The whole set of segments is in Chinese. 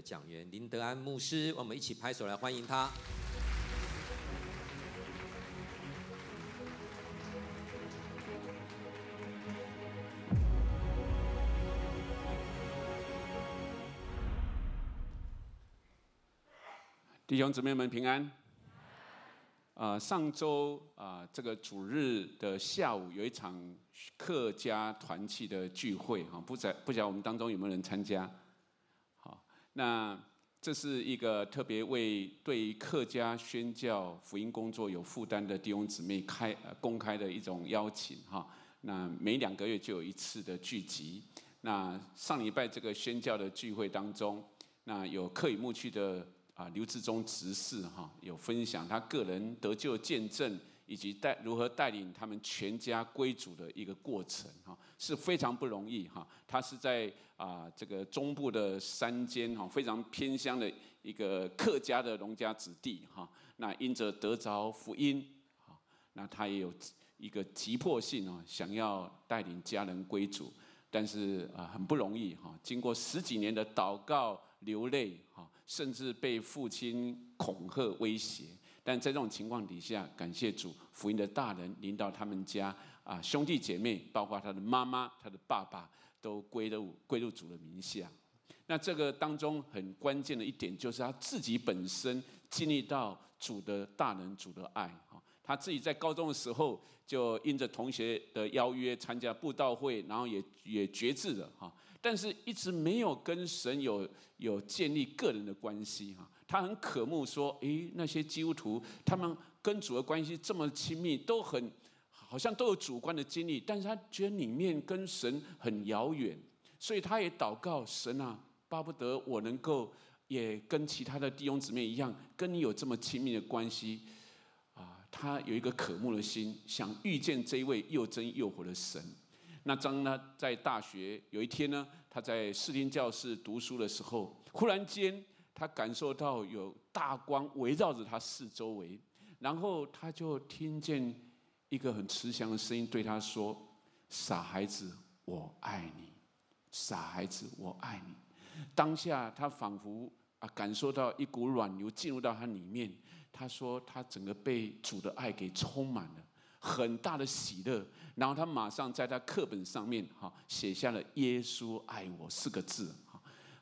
讲员林德安牧师，我们一起拍手来欢迎他。弟兄姊妹们平安。啊、上周啊、这个主日的下午有一场客家团契的聚会哈，不在不晓得我们当中有没有人参加？那这是一个特别为对于客家宣教福音工作有负担的弟兄姊妹开公开的一种邀请哈。那每两个月就有一次的聚集。那上礼拜这个宣教的聚会当中，那有客语牧区的。啊，刘志忠执事哈有分享他个人得救见证，以及带如何带领他们全家归主的一个过程哈，是非常不容易哈。他是在啊这个中部的山间哈，非常偏乡的一个客家的农家子弟哈。那因着得着福音哈，那他也有一个急迫性啊，想要带领家人归主，但是啊很不容易哈。经过十几年的祷告。流泪哈，甚至被父亲恐吓威胁，但在这种情况底下，感谢主，福音的大人临到他们家啊，兄弟姐妹，包括他的妈妈、他的爸爸，都归入归入主的名下。那这个当中很关键的一点，就是他自己本身经历到主的大能、主的爱哈。他自己在高中的时候，就因着同学的邀约参加布道会，然后也也决志了哈。但是一直没有跟神有有建立个人的关系哈。他很渴慕说，诶，那些基督徒他们跟主的关系这么亲密，都很好像都有主观的经历，但是他觉得里面跟神很遥远，所以他也祷告神啊，巴不得我能够也跟其他的弟兄姊妹一样，跟你有这么亲密的关系啊。他有一个渴慕的心，想遇见这一位又真又活的神。那当他在大学有一天呢，他在视听教室读书的时候，忽然间他感受到有大光围绕着他四周围，然后他就听见一个很慈祥的声音对他说：“傻孩子，我爱你。傻孩子，我爱你。”当下他仿佛啊感受到一股暖流进入到他里面。他说：“他整个被主的爱给充满了，很大的喜乐。然后他马上在他课本上面哈写下了‘耶稣爱我’四个字。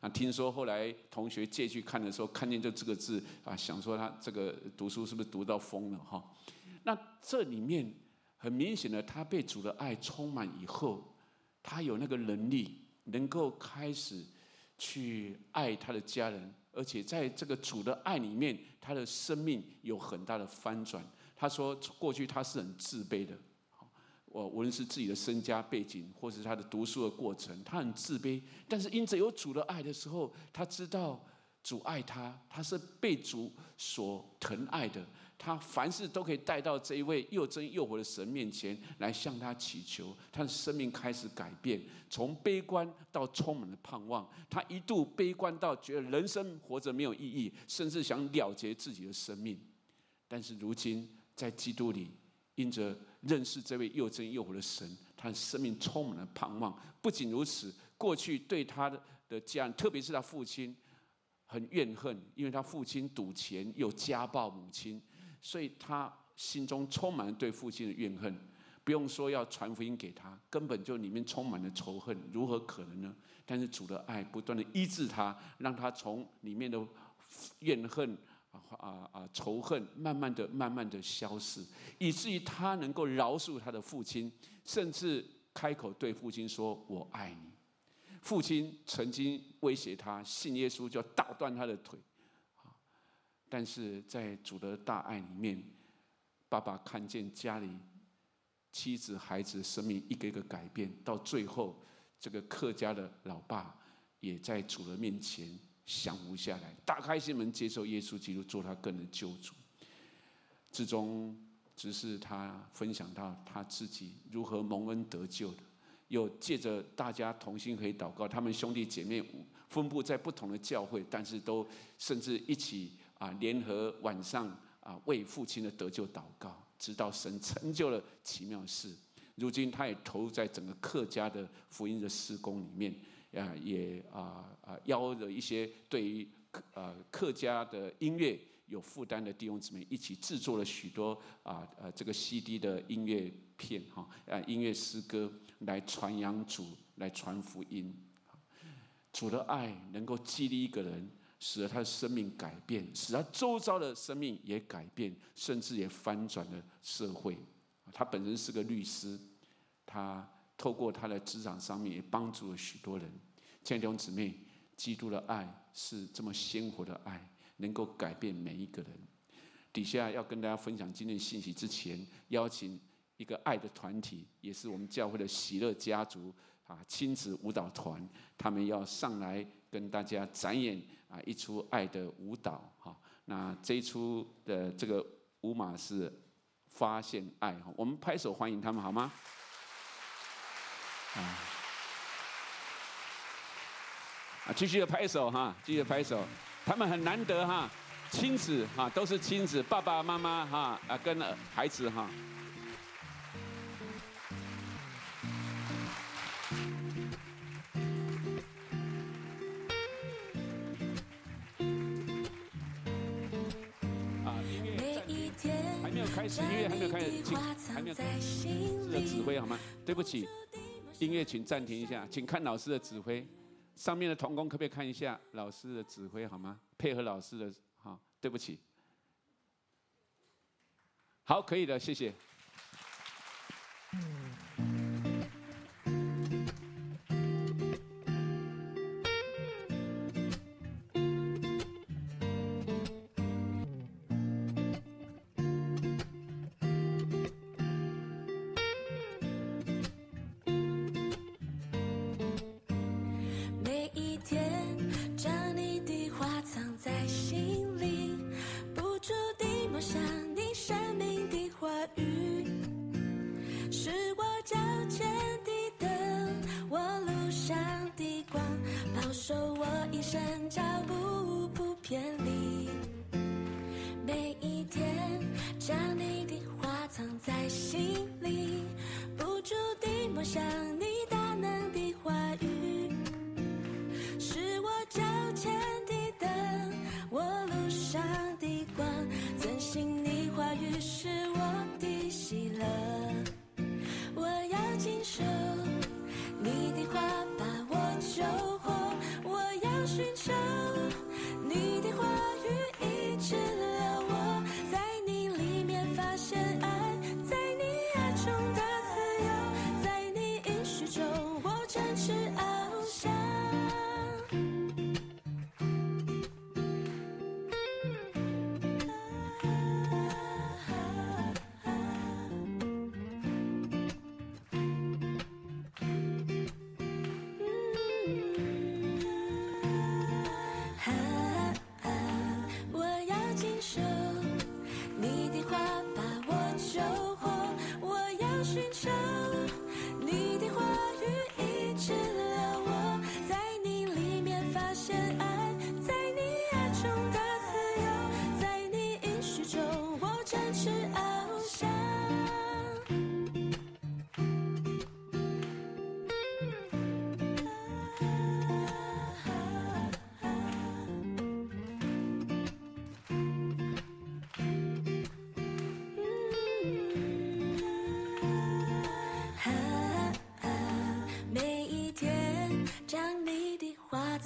啊，听说后来同学借去看的时候，看见就这个字啊，想说他这个读书是不是读到疯了哈？那这里面很明显的，他被主的爱充满以后，他有那个能力，能够开始去爱他的家人。”而且在这个主的爱里面，他的生命有很大的翻转。他说，过去他是很自卑的，我无论是自己的身家背景，或是他的读书的过程，他很自卑。但是因着有主的爱的时候，他知道主爱他，他是被主所疼爱的。他凡事都可以带到这一位又真又活的神面前来向他祈求，他的生命开始改变，从悲观到充满了盼望。他一度悲观到觉得人生活着没有意义，甚至想了结自己的生命。但是如今在基督里，因着认识这位又真又活的神，他的生命充满了盼望。不仅如此，过去对他的的家人，特别是他父亲，很怨恨，因为他父亲赌钱又家暴母亲。所以他心中充满了对父亲的怨恨，不用说要传福音给他，根本就里面充满了仇恨，如何可能呢？但是主的爱不断的医治他，让他从里面的 怨恨啊啊啊仇恨，慢慢的、慢慢的消失，以至于他能够饶恕他的父亲，甚至开口对父亲说：“我爱你。”父亲曾经威胁他信耶稣就要打断他的腿。但是在主的大爱里面，爸爸看见家里妻子、孩子生命一个一个改变，到最后，这个客家的老爸也在主的面前降服下来，打开心门接受耶稣基督做他个人的救主。之中，只是他分享到他自己如何蒙恩得救的，又借着大家同心可以祷告，他们兄弟姐妹分布在不同的教会，但是都甚至一起。啊，联合晚上啊，为父亲的得救祷告，直到神成就了奇妙事。如今，他也投入在整个客家的福音的施工里面，啊，也啊啊邀了一些对于客呃客家的音乐有负担的弟兄姊妹一起制作了许多啊呃这个 CD 的音乐片哈啊音乐诗歌来传扬主，来传福音。主的爱能够激励一个人，使得他的生命改变，使他周遭的生命也改变，甚至也翻转了社会。他本身是个律师，他透过他的职场上面也帮助了许多人。亲爱的弟兄姊妹，基督的爱是这么鲜活的爱。能够改变每一个人。底下要跟大家分享今天的信息之前，邀请一个爱的团体，也是我们教会的喜乐家族啊亲子舞蹈团，他们要上来跟大家展演啊一出爱的舞蹈哈。那这一出的这个舞码是发现爱，我们拍手欢迎他们好吗？啊，啊，继续的拍手哈，继续的拍手。他们很难得哈，亲子哈都是亲子，爸爸妈妈哈啊跟孩子哈。啊，音乐还没有开始，音乐还没有开始，请还没有开始，老师的指挥好吗？对不起，音乐请暂停一下，请看老师的指挥。上面的童工可不可以看一下老师的指挥好吗？配合老师的，好，对不起。好，可以的，谢谢。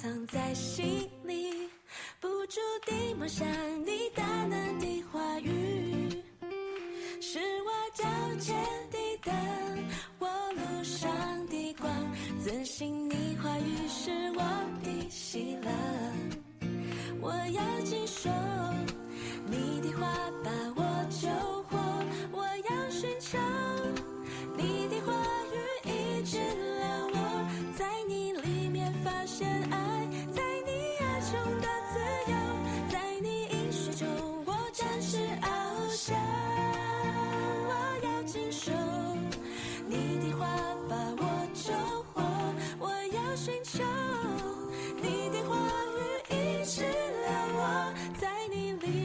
藏在心里不住地默想。在你离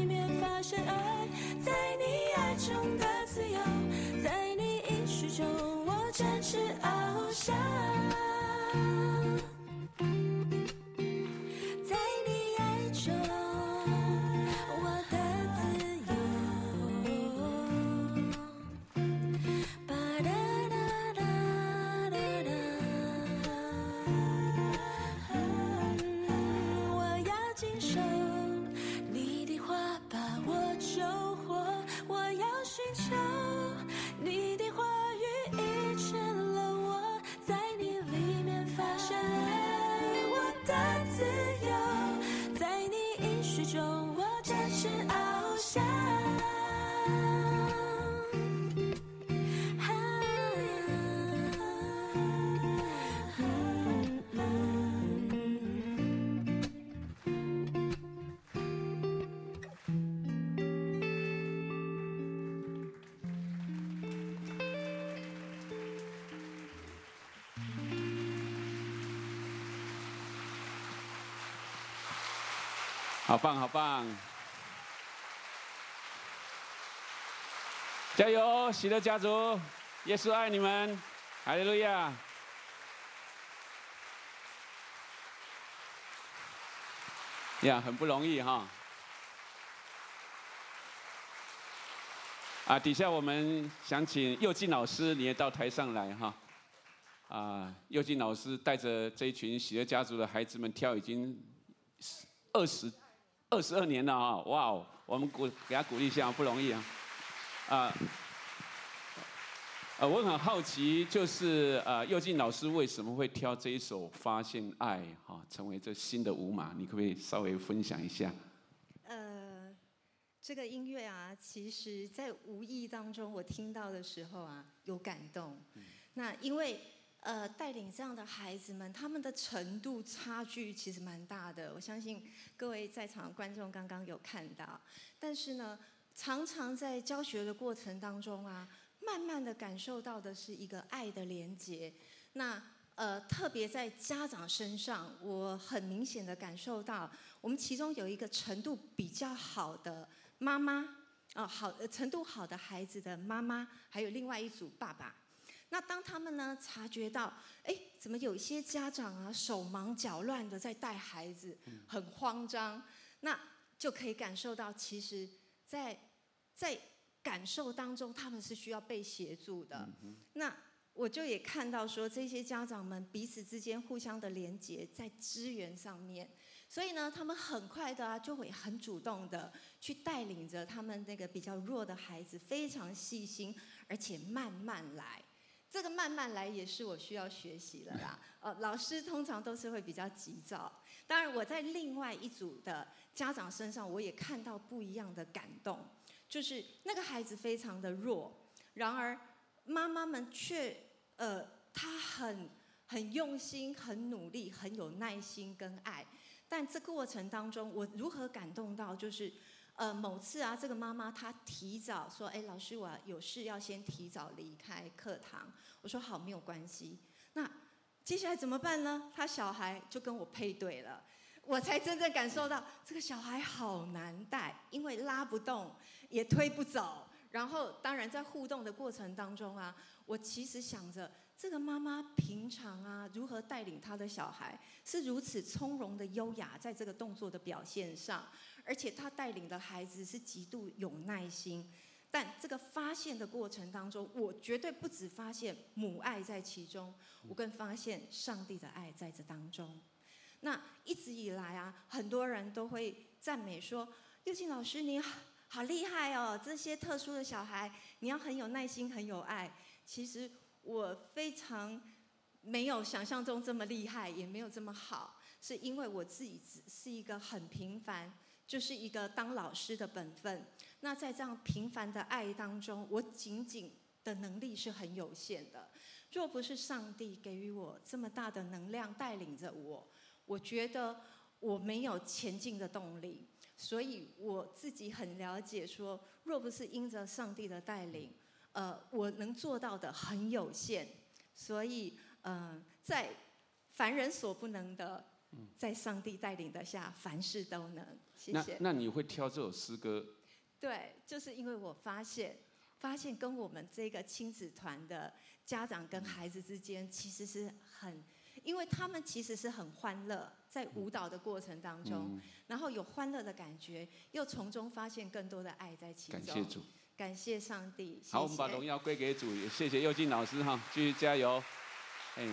好棒，好棒！加油，喜乐家族，耶稣爱你们，哈利路亚！呀，很不容易哈！啊，底下我们想请佑进老师，你也到台上来哈！啊，佑进老师带着这一群喜乐家族的孩子们跳，已经二十。二十二年了啊！哇哦，我们鼓给他鼓励一下，不容易啊！啊，呃，我很好奇，就是呃，佑进老师为什么会挑这一首《发现爱》哈，成为这新的舞码？你可不可以稍微分享一下？呃，这个音乐啊，其实在无意当中我听到的时候啊，有感动。那因为。呃，带领这样的孩子们，他们的程度差距其实蛮大的。我相信各位在场的观众刚刚有看到，但是呢，常常在教学的过程当中啊，慢慢的感受到的是一个爱的连结。那呃，特别在家长身上，我很明显的感受到，我们其中有一个程度比较好的妈妈，啊、呃，好程度好的孩子的妈妈，还有另外一组爸爸。那当他们呢察觉到，哎，怎么有一些家长啊手忙脚乱的在带孩子，很慌张，那就可以感受到，其实在，在在感受当中，他们是需要被协助的。那我就也看到说，这些家长们彼此之间互相的连接，在资源上面，所以呢，他们很快的啊，就会很主动的去带领着他们那个比较弱的孩子，非常细心，而且慢慢来。这个慢慢来也是我需要学习的啦。呃，老师通常都是会比较急躁。当然，我在另外一组的家长身上，我也看到不一样的感动。就是那个孩子非常的弱，然而妈妈们却，呃，他很很用心、很努力、很有耐心跟爱。但这过程当中，我如何感动到就是。呃，某次啊，这个妈妈她提早说：“哎，老师，我有事要先提早离开课堂。”我说：“好，没有关系。”那接下来怎么办呢？他小孩就跟我配对了，我才真正感受到这个小孩好难带，因为拉不动，也推不走。然后，当然在互动的过程当中啊，我其实想着。这个妈妈平常啊，如何带领她的小孩是如此从容的优雅，在这个动作的表现上，而且她带领的孩子是极度有耐心。但这个发现的过程当中，我绝对不只发现母爱在其中，我更发现上帝的爱在这当中。那一直以来啊，很多人都会赞美说：“佑静老师，你好，好厉害哦！这些特殊的小孩，你要很有耐心，很有爱。”其实。我非常没有想象中这么厉害，也没有这么好，是因为我自己只是一个很平凡，就是一个当老师的本分。那在这样平凡的爱当中，我仅仅的能力是很有限的。若不是上帝给予我这么大的能量带领着我，我觉得我没有前进的动力。所以我自己很了解说，若不是因着上帝的带领。呃，我能做到的很有限，所以，嗯、呃，在凡人所不能的，在上帝带领的下，凡事都能。谢谢。那那你会挑这首诗歌？对，就是因为我发现，发现跟我们这个亲子团的家长跟孩子之间，其实是很，因为他们其实是很欢乐，在舞蹈的过程当中，嗯、然后有欢乐的感觉，又从中发现更多的爱在其中。感谢主。感谢上帝。好，我们把荣耀归给主，也谢谢佑进老师哈，继续加油。哎，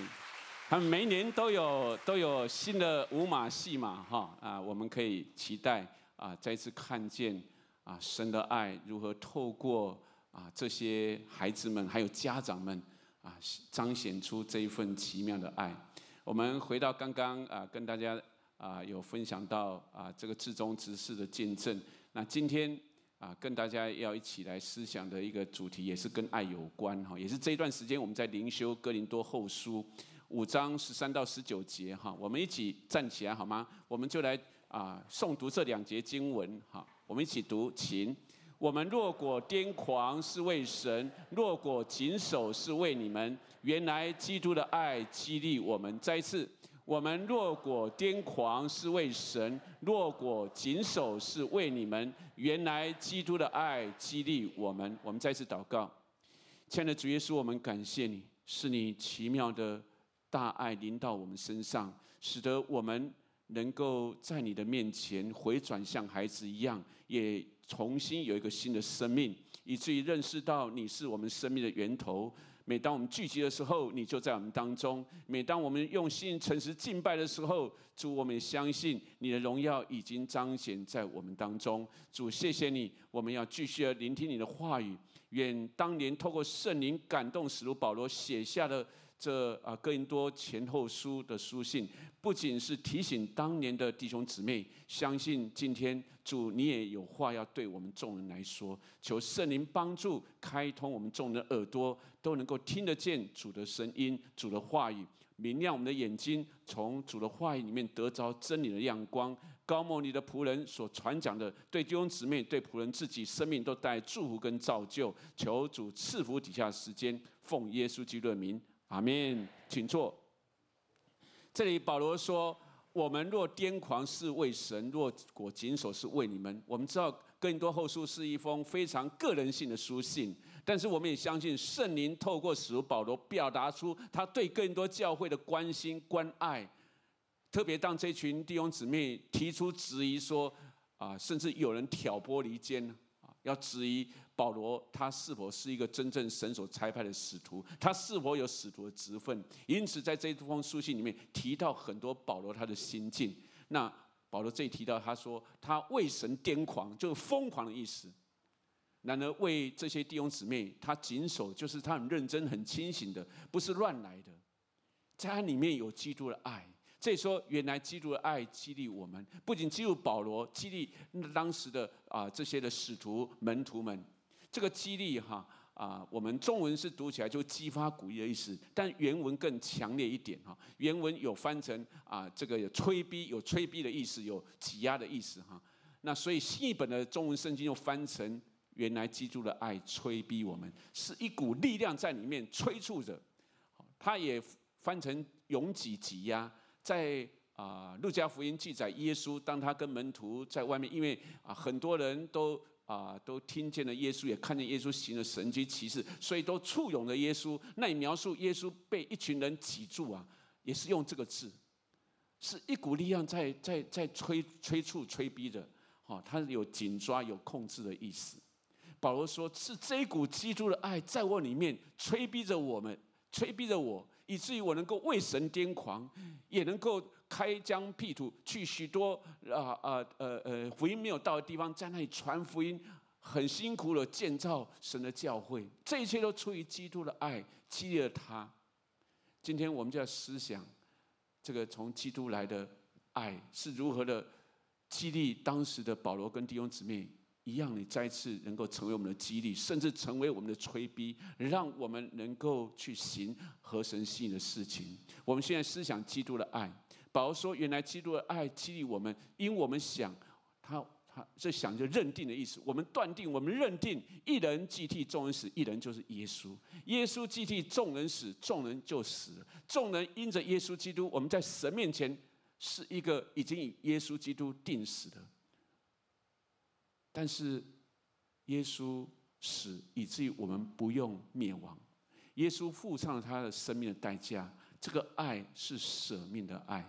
他们每年都有都有新的舞马戏码哈啊，我们可以期待啊，再次看见啊神的爱如何透过啊这些孩子们还有家长们啊彰显出这一份奇妙的爱。我们回到刚刚啊跟大家啊有分享到啊这个至忠执事的见证，那今天啊跟大家要一起来思想的一个主题也是跟爱有关哈，也是这一段时间我们在灵修哥林多后书。五章十三到十九节，哈，我们一起站起来好吗？我们就来啊诵读这两节经文，哈，我们一起读，请。我们若果癫狂是为神，若果谨守是为你们。原来基督的爱激励我们。再一次，我们若果癫狂是为神，若果谨守是为你们。原来基督的爱激励我们。我们再次祷告，亲爱的主耶稣，我们感谢你，是你奇妙的。大爱临到我们身上，使得我们能够在你的面前回转，像孩子一样，也重新有一个新的生命，以至于认识到你是我们生命的源头。每当我们聚集的时候，你就在我们当中；每当我们用心诚实敬拜的时候，主，我们相信你的荣耀已经彰显在我们当中。主，谢谢你，我们要继续的聆听你的话语。愿当年透过圣灵感动使徒保罗写下的。这啊，哥林多前后书的书信，不仅是提醒当年的弟兄姊妹，相信今天主你也有话要对我们众人来说。求圣灵帮助开通我们众人的耳朵，都能够听得见主的声音、主的话语，明亮我们的眼睛，从主的话语里面得着真理的亮光。高摩尼的仆人所传讲的，对弟兄姊妹、对仆人自己生命都带祝福跟造就。求主赐福底下时间，奉耶稣基督的名。阿门，请坐。这里保罗说：“我们若癫狂是为神，若果谨守是为你们。”我们知道更多后书是一封非常个人性的书信，但是我们也相信圣灵透过使徒保罗表达出他对更多教会的关心关爱。特别当这群弟兄姊妹提出质疑说：“啊，甚至有人挑拨离间呢，要质疑。”保罗他是否是一个真正神所差派的使徒？他是否有使徒的职分？因此，在这一封书信里面提到很多保罗他的心境。那保罗这里提到，他说他为神癫狂，就是疯狂的意思。然而为这些弟兄姊妹，他谨守，就是他很认真、很清醒的，不是乱来的。在他里面有基督的爱。这里说，原来基督的爱激励我们，不仅激励保罗，激励当时的啊这些的使徒门徒们。这个激励哈啊，我们中文是读起来就激发鼓励的意思，但原文更强烈一点哈。原文有翻成啊，这个有催逼，有催逼的意思，有挤压的意思哈。那所以新译本的中文圣经又翻成，原来基督的爱催逼我们，是一股力量在里面催促着。他也翻成拥挤挤压，在啊路加福音记载耶稣当他跟门徒在外面，因为啊很多人都。啊，都听见了耶稣，也看见耶稣行了神迹奇事，所以都簇拥着耶稣。那你描述耶稣被一群人挤住啊，也是用这个字，是一股力量在在在催催促催逼的。哦，他有紧抓有控制的意思。保罗说，是这一股基督的爱在我里面催逼着我们，催逼着我，以至于我能够为神癫狂，也能够。开疆辟土，去许多啊啊呃呃福音没有到的地方，在那里传福音，很辛苦的建造神的教会，这一切都出于基督的爱，激励了他。今天我们就要思想，这个从基督来的爱是如何的激励当时的保罗跟弟兄姊妹一样，你再次能够成为我们的激励，甚至成为我们的催逼，让我们能够去行合神心的事情。我们现在思想基督的爱。保罗说：“原来基督的爱激励我们，因我们想，他他这想就认定的意思。我们断定，我们认定，一人既替众人死，一人就是耶稣。耶稣既替众人死，众人就死。众人因着耶稣基督，我们在神面前是一个已经以耶稣基督定死的。但是耶稣死，以至于我们不用灭亡。耶稣付上了他的生命的代价。这个爱是舍命的爱。”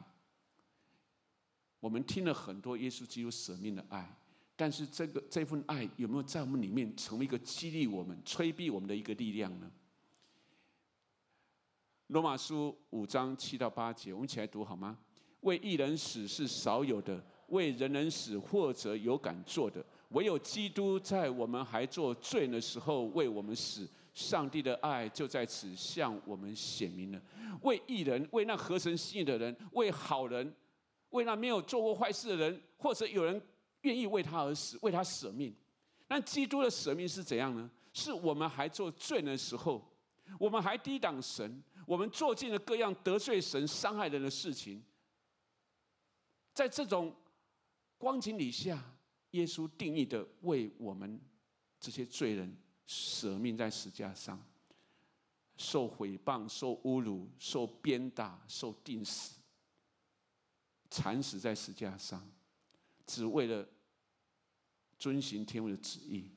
我们听了很多耶稣基督舍命的爱，但是这个这份爱有没有在我们里面成为一个激励我们、催逼我们的一个力量呢？罗马书五章七到八节，我们一起来读好吗？为一人死是少有的，为人人死或者有敢做的，唯有基督在我们还做罪的时候为我们死。上帝的爱就在此向我们显明了。为义人，为那合神心意的人，为好人，为那没有做过坏事的人，或者有人愿意为他而死，为他舍命。那基督的舍命是怎样呢？是我们还做罪的时候，我们还抵挡神，我们做尽了各样得罪神、伤害人的事情。在这种光景底下，耶稣定义的为我们这些罪人。舍命在十架上，受毁谤、受侮辱、受鞭打、受钉死，惨死在十架上，只为了遵行天父的旨意。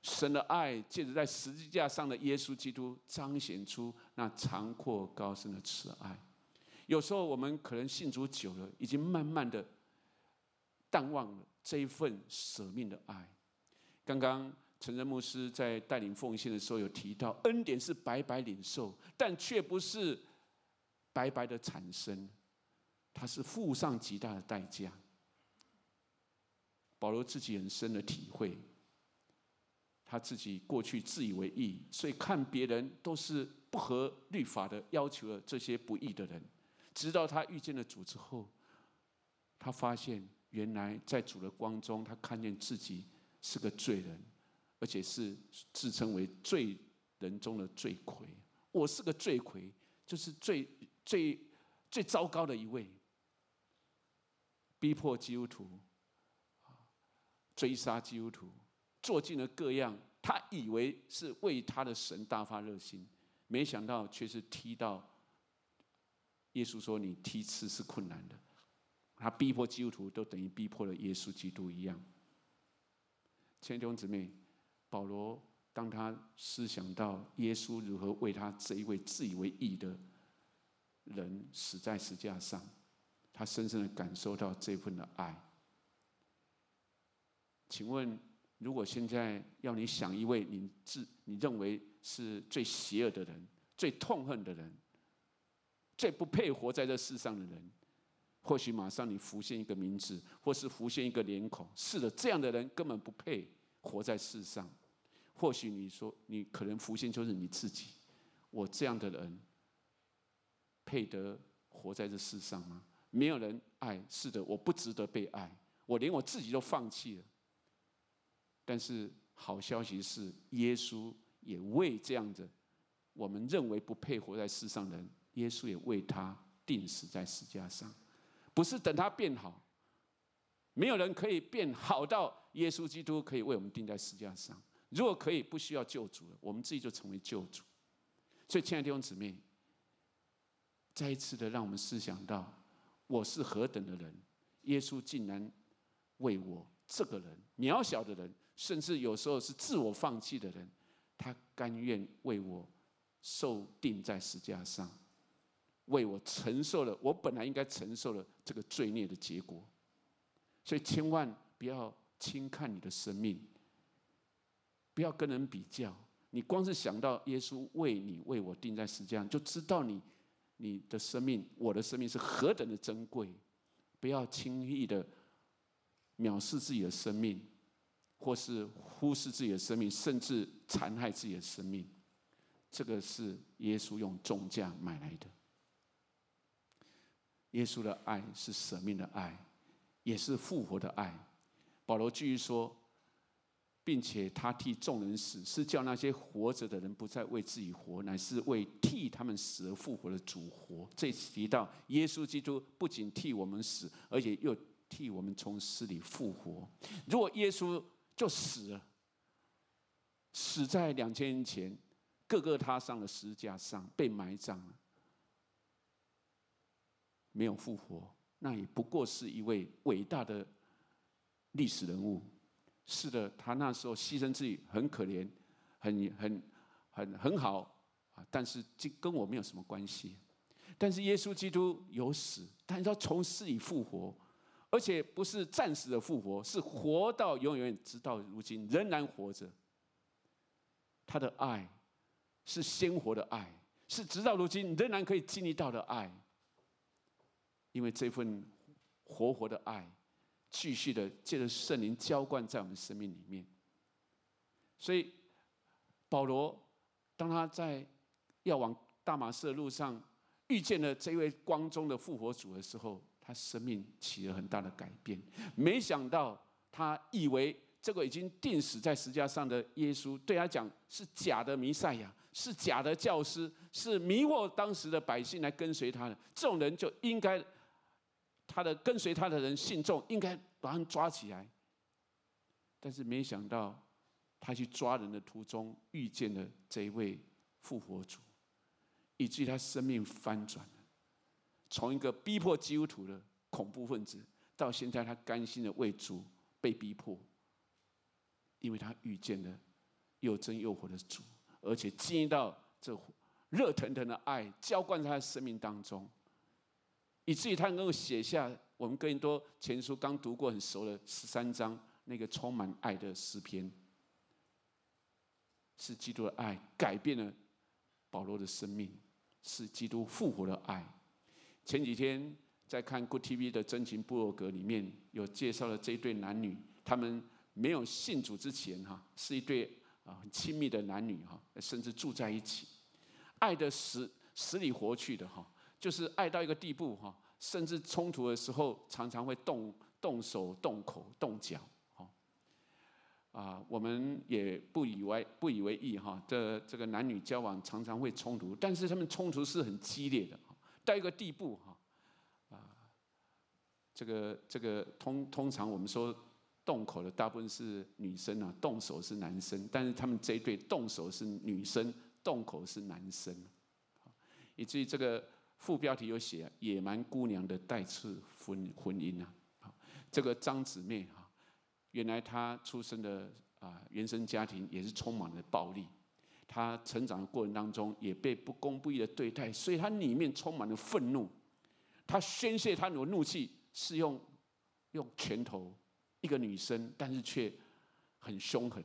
神的爱借着在十字架上的耶稣基督，彰显出那长阔高深的慈爱。有时候我们可能信主久了，已经慢慢的淡忘了这一份舍命的爱。刚刚。陈仁牧师在带领奉献的时候有提到，恩典是白白领受，但却不是白白的产生，它是付上极大的代价。保罗自己很深的体会，他自己过去自以为义，所以看别人都是不合律法的要求的这些不义的人，直到他遇见了主之后，他发现原来在主的光中，他看见自己是个罪人。而且是自称为罪人中的罪魁，我是个罪魁，就是最最最糟糕的一位，逼迫基督徒，追杀基督徒，做尽了各样，他以为是为他的神大发热心，没想到却是踢到耶稣说，你踢刺是困难的，他逼迫基督徒都等于逼迫了耶稣基督一样，亲爱的弟兄姊妹。保罗当他思想到耶稣如何为他这一位自以为义的人死在十架上，他深深的感受到这份的爱。请问，如果现在要你想一位你自你认为是最邪恶的人、最痛恨的人、最不配活在这世上的人，或许马上你浮现一个名字，或是浮现一个脸孔。是的，这样的人根本不配活在世上。或许你说，你可能浮现就是你自己。我这样的人，配得活在这世上吗？没有人爱，是的，我不值得被爱，我连我自己都放弃了。但是好消息是，耶稣也为这样的，我们认为不配活在世上的人，耶稣也为他钉死在十架上。不是等他变好，没有人可以变好到耶稣基督可以为我们钉在十架上。如果可以不需要救主了，我们自己就成为救主。所以，亲爱的弟兄姊妹，再一次的让我们思想到，我是何等的人，耶稣竟然为我这个人渺小的人，甚至有时候是自我放弃的人，他甘愿为我受钉在十架上，为我承受了我本来应该承受的这个罪孽的结果。所以，千万不要轻看你的生命。不要跟人比较，你光是想到耶稣为你为我钉在十字架，就知道你你的生命，我的生命是何等的珍贵。不要轻易的藐视自己的生命，或是忽视自己的生命，甚至残害自己的生命。这个是耶稣用重价买来的。耶稣的爱是舍命的爱，也是复活的爱。保罗继续说。并且他替众人死，是叫那些活着的人不再为自己活，乃是为替他们死而复活的主活。这次提到耶稣基督不仅替我们死，而且又替我们从死里复活。如果耶稣就死了，死在两千年前，各个他上了十字架上被埋葬了，没有复活，那也不过是一位伟大的历史人物。是的，他那时候牺牲自己很可怜，很很很很好啊，但是这跟我没有什么关系。但是耶稣基督有死，但是他从死里复活，而且不是暂时的复活，是活到永远，直到如今仍然活着。他的爱是鲜活的爱，是直到如今仍然可以经历到的爱，因为这份活活的爱，继续的借着圣灵浇灌在我们生命里面。所以保罗当他在要往大马士的路上遇见了这位光中的复活主的时候，他生命起了很大的改变。没想到他以为这个已经钉死在十架上的耶稣，对他讲是假的弥赛亚。是假的教师，是迷惑当时的百姓来跟随他的。这种人就应该，他的跟随他的人信众应该把他抓起来。但是没想到，他去抓人的途中遇见了这一位复活主，以至于他生命翻转了，从一个逼迫基督徒的恐怖分子，到现在他甘心的为主被逼迫，因为他遇见了又真又活的主。而且经历到这热腾腾的爱浇灌在他的生命当中，以至于他能够写下我们更多前书刚读过很熟的十三章那个充满爱的诗篇，是基督的爱改变了保罗的生命，是基督复活的爱。前几天在看 Good TV 的真情部落格里面有介绍了这一对男女，他们没有信主之前哈，是一对。啊，很亲密的男女哈，甚至住在一起，爱的死死里活去的哈，就是爱到一个地步哈，甚至冲突的时候常常会动动手、动口、动脚哈。啊，我们也不以为不以为意哈，这这个男女交往常常会冲突，但是他们冲突是很激烈的，到一个地步哈，啊，这个这个通通常我们说。动口的大部分是女生啊，动手是男生，但是他们这一对动手是女生，动口是男生，以至于这个副标题有写“野蛮姑娘的带刺婚婚姻”啊，这个张姊妹哈，原来她出生的啊原生家庭也是充满了暴力，她成长的过程当中也被不公不义的对待，所以她里面充满了愤怒，她宣泄她的怒气是用用拳头。一个女生，但是却很凶狠，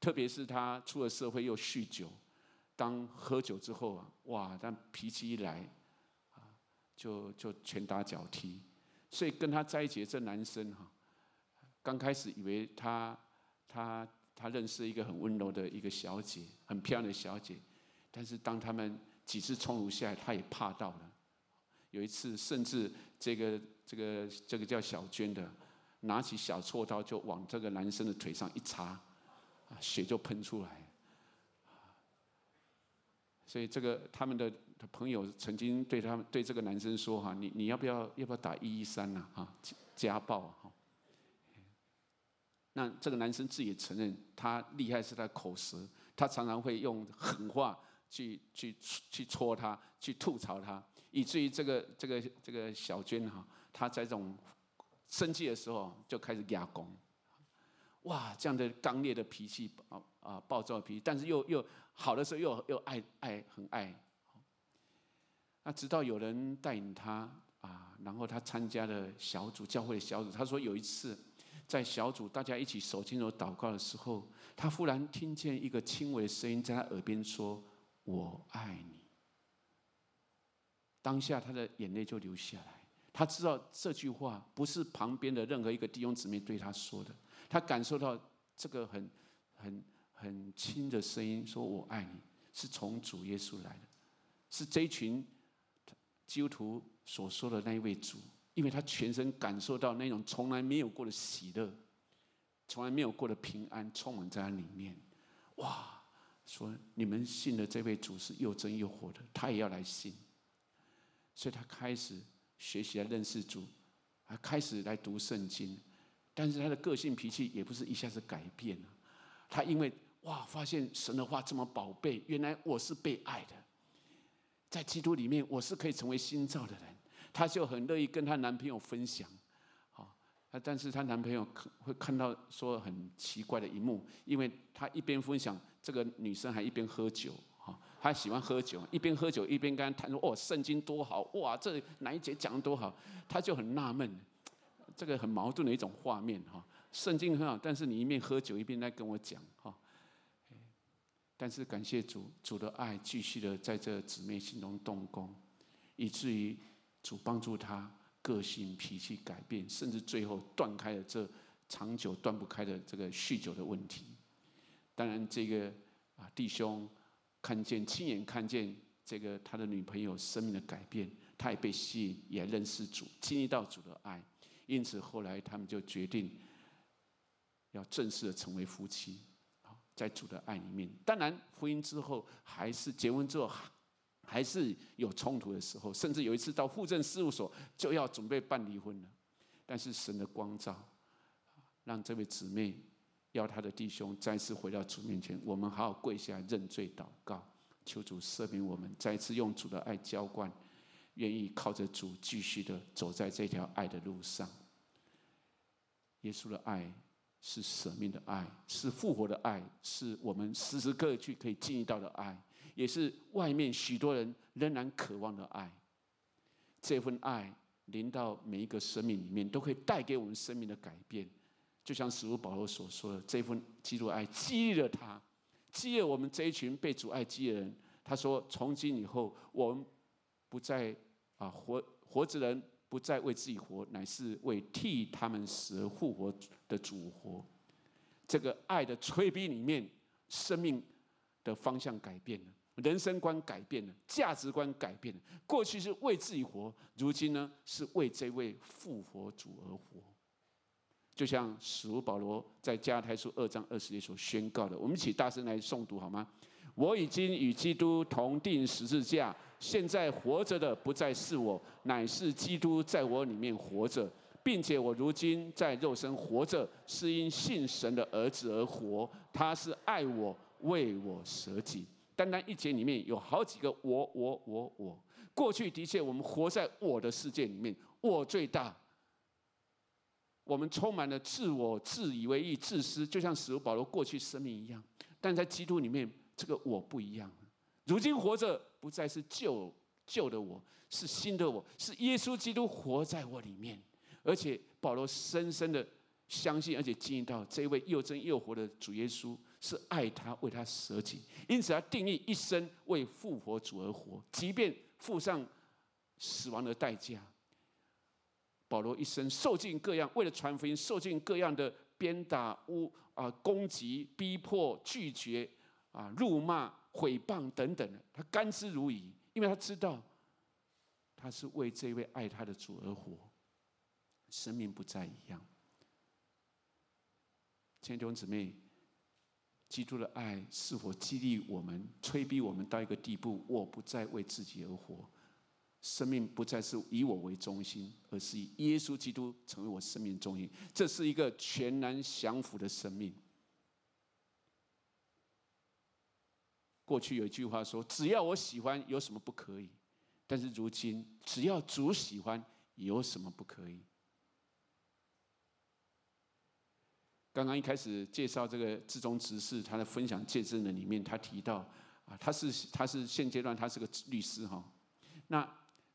特别是她出了社会又酗酒，当喝酒之后啊，哇，但脾气一来，啊，就就拳打脚踢，所以跟他在一起的这男生哈，刚开始以为他他他认识一个很温柔的一个小姐，很漂亮的小姐，但是当他们几次冲突下来，他也怕到了，有一次甚至这个这个这个叫小娟的。拿起小锉刀就往这个男生的腿上一插，啊，血就喷出来。所以这个他们的朋友曾经对他们对这个男生说：“哈，你你要不要要不要打一一三呐？哈，家暴哈。”那这个男生自己也承认，他厉害是他口舌，他常常会用狠话去去去戳他，去吐槽他，以至于这个这个这个小娟哈，她在这种。生气的时候就开始压攻，哇！这样的刚烈的脾气啊啊，暴躁的脾气，但是又又好的时候又又爱爱很爱。那直到有人带领他啊，然后他参加了小组教会的小组。他说有一次在小组大家一起手牵手祷告的时候，他忽然听见一个轻微的声音在他耳边说：“我爱你。”当下他的眼泪就流下来。他知道这句话不是旁边的任何一个弟兄姊妹对他说的，他感受到这个很、很、很轻的声音，说我爱你，是从主耶稣来的，是这一群基督徒所说的那一位主，因为他全身感受到那种从来没有过的喜乐，从来没有过的平安充满在他里面，哇！说你们信的这位主是又真又活的，他也要来信，所以他开始。学习来认识主，还开始来读圣经，但是他的个性脾气也不是一下子改变了。他因为哇，发现神的话这么宝贝，原来我是被爱的，在基督里面我是可以成为新造的人，她就很乐意跟她男朋友分享。好，但是她男朋友会看到说很奇怪的一幕，因为她一边分享，这个女生还一边喝酒。他喜欢喝酒，一边喝酒一边跟他谈说：“哦，圣经多好哇！这哪一节讲的多好？”他就很纳闷，这个很矛盾的一种画面哈。圣经很好，但是你一面喝酒一边在跟我讲哈。但是感谢主，主的爱继续的在这姊妹心中动工，以至于主帮助她个性脾气改变，甚至最后断开了这长久断不开的这个酗酒的问题。当然，这个啊弟兄看见亲眼看见这个他的女朋友生命的改变，他也被吸引，也认识主，经历到主的爱，因此后来他们就决定要正式的成为夫妻。在主的爱里面，当然婚姻之后还是结婚之后，还是有冲突的时候，甚至有一次到户政事务所就要准备办离婚了。但是神的光照，让这位姊妹要她的弟兄再次回到主面前，我们好好跪下认罪祷告，求主赦免我们，再次用主的爱浇灌，愿意靠着主继续的走在这条爱的路上。耶稣的爱。是舍命的爱，是复活的爱，是我们时时刻刻去可以经历到的爱，也是外面许多人仍然渴望的爱。这份爱临到每一个生命里面，都可以带给我们生命的改变。就像使徒保罗所说的，这份基督爱激励了他，激励我们这一群被主爱激的人。他说：“从今以后，我们不再啊活活着人。”不再为自己活，乃是为替他们死而复活的主活。这个爱的催逼里面，生命的方向改变了，人生观改变了，价值观改变了。过去是为自己活，如今呢是为这位复活主而活。就像使徒保罗在加拉太书二章二十节所宣告的，我们一起大声来诵读好吗？我已经与基督同钉十字架。现在活着的不再是我，乃是基督在我里面活着，并且我如今在肉身活着，是因信神的儿子而活。他是爱我，为我舍己。单单一节里面有好几个我，我，我，我。过去的确，我们活在我的世界里面，我最大。我们充满了自我、自以为义、自私，就像使徒保罗过去生命一样。但在基督里面，这个我不一样。如今活着不再是旧旧的我，是新的我，是耶稣基督活在我里面。而且保罗深深的相信，而且经历到这位又真又活的主耶稣是爱他，为他舍己，因此他定义一生为复活主而活，即便付上死亡的代价。保罗一生受尽各样，为了传福音，受尽各样的鞭打、污啊攻击、逼迫、拒绝啊辱骂。毁谤等等的，他甘之如饴，因为他知道他是为这位爱他的主而活，生命不再一样。亲爱的弟兄姊妹，基督的爱是否激励我们、催逼我们到一个地步？我不再为自己而活，生命不再是以我为中心，而是以耶稣基督成为我生命中心。这是一个全然降服的生命。过去有一句话说：“只要我喜欢，有什么不可以？”但是如今，只要主喜欢，有什么不可以？刚刚一开始介绍这个志忠执事，他的分享见证的里面，他提到啊，他是他是现阶段他是个律师哈。那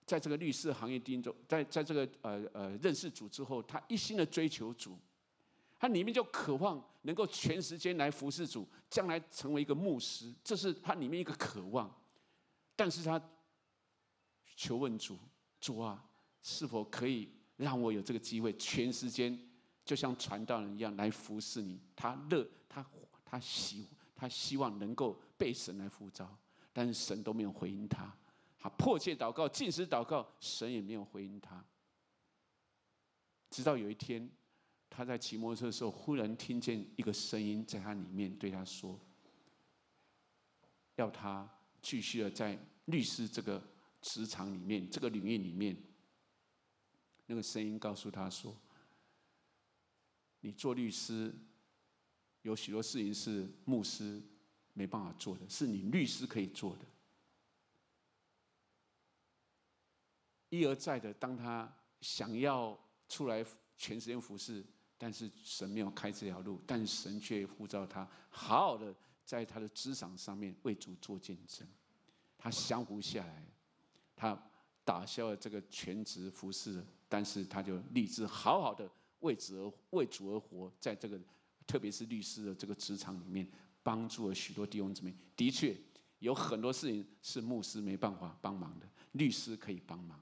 在这个律师行业当中，在在这个呃呃认识主之后，他一心的追求主。他里面就渴望能够全时间来服侍主，将来成为一个牧师，这是他里面一个渴望。但是他求问主：“主啊，是否可以让我有这个机会，全时间就像传道人一样来服侍你？”他乐，他他希他希望能够被神来呼召，但是神都没有回应他。他迫切祷告，禁食祷告，神也没有回应他。直到有一天。他在骑摩托车的时候，忽然听见一个声音在他里面对他说：“要他继续的在律师这个职场里面，这个领域里面。”那个声音告诉他说：“你做律师，有许多事情是牧师没办法做的，是你律师可以做的。”一而再的，当他想要出来全时间服侍。但是神没有开这条路，但神却呼召他好好的在他的职场上面为主做见证。他降服下来，他打消了这个全职服侍，但是他就立志好好的为主而为主而活，在这个特别是律师的这个职场里面，帮助了许多弟兄姊妹。的确，有很多事情是牧师没办法帮忙的，律师可以帮忙。